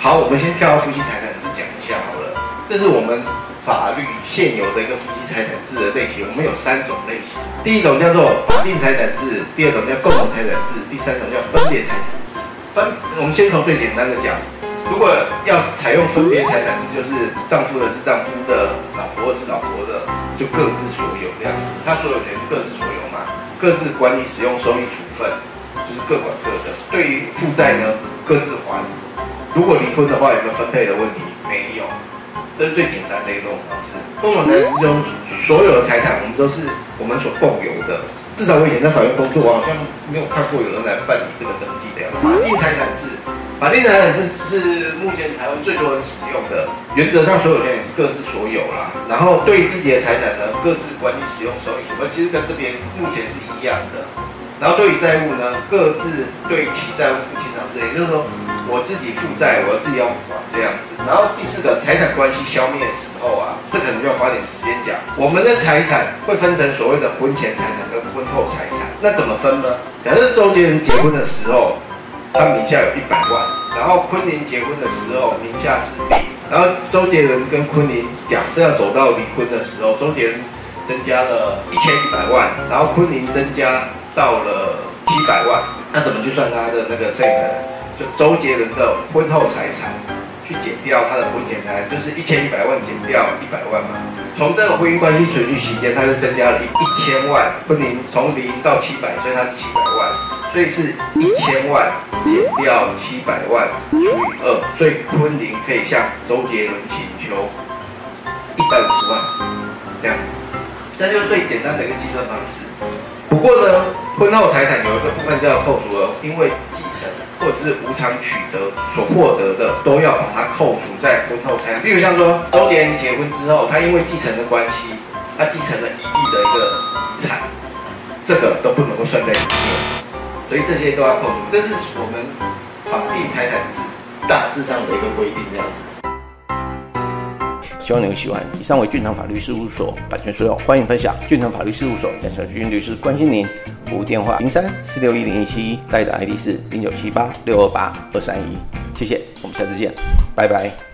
好，我们先跳到夫妻财产制讲一下好了。这是我们法律现有的一个夫妻财产制的类型，我们有三种类型。第一种叫做法定财产制，第二种叫共同财产制，第三种叫分别财产制。分，我们先从最简单的讲。如果要采用分别财产制，就是丈夫的是丈夫的，老婆是老婆的，就各自所有这样子。他所有权各自所有嘛，各自管理使用收益处分，就是各管各的。对于负债呢，各自。如果离婚的话，有没有分配的问题？没有，这是最简单的一种方式。共同财产制中，所有的财产我们都是我们所共有的。至少我以前在法院工作，我好像没有看过有人来办理这个登记的样子。法定财产制。法定财产制是目前台湾最多人使用的，原则上所有权也是各自所有啦。然后对自己的财产呢，各自管理使用收益处分，其实跟这边目前是一样的。然后对于债务呢，各自对其债务负清偿责任，也就是说我自己负债，我自己要还这样子。然后第四个财产关系消灭的时候啊，这可能就要花点时间讲。我们的财产会分成所谓的婚前财产跟婚后财产，那怎么分呢？假设周杰伦结婚的时候。他名下有一百万，然后昆凌结婚的时候名下是零，然后周杰伦跟昆凌假设要走到离婚的时候，周杰伦增加了一千一百万，然后昆凌增加到了七百万，那怎么去算他的那个财产？就周杰伦的婚后财产去减掉他的婚前财产，就是一千一百万减掉一百万嘛。从这个婚姻关系存续期间，他就增加了一一千万，昆凌从零到七百，所以他是七百万。所以是一千万减掉七百万除以二，所以昆凌可以向周杰伦请求一百五十万，这样子，这就是最简单的一个计算方式。不过呢，婚后财产有一个部分是要扣除的，因为继或者是无偿取得所获得的，都要把它扣除在婚后财产。比如像说周杰伦结婚之后，他因为继承的关系，他继承了一亿的一个遗产，这个都不能够算在里面。所以这些都要扣除，这是我们法定财产制大致上的一个规定，这样子。希望你会喜欢。以上为俊堂法律事务所版权所有，欢迎分享。俊堂法律事务所蒋小军律师关心您，服务电话零三四六一零一七一，代打 ID 是零九七八六二八二三一。谢谢，我们下次见，拜拜。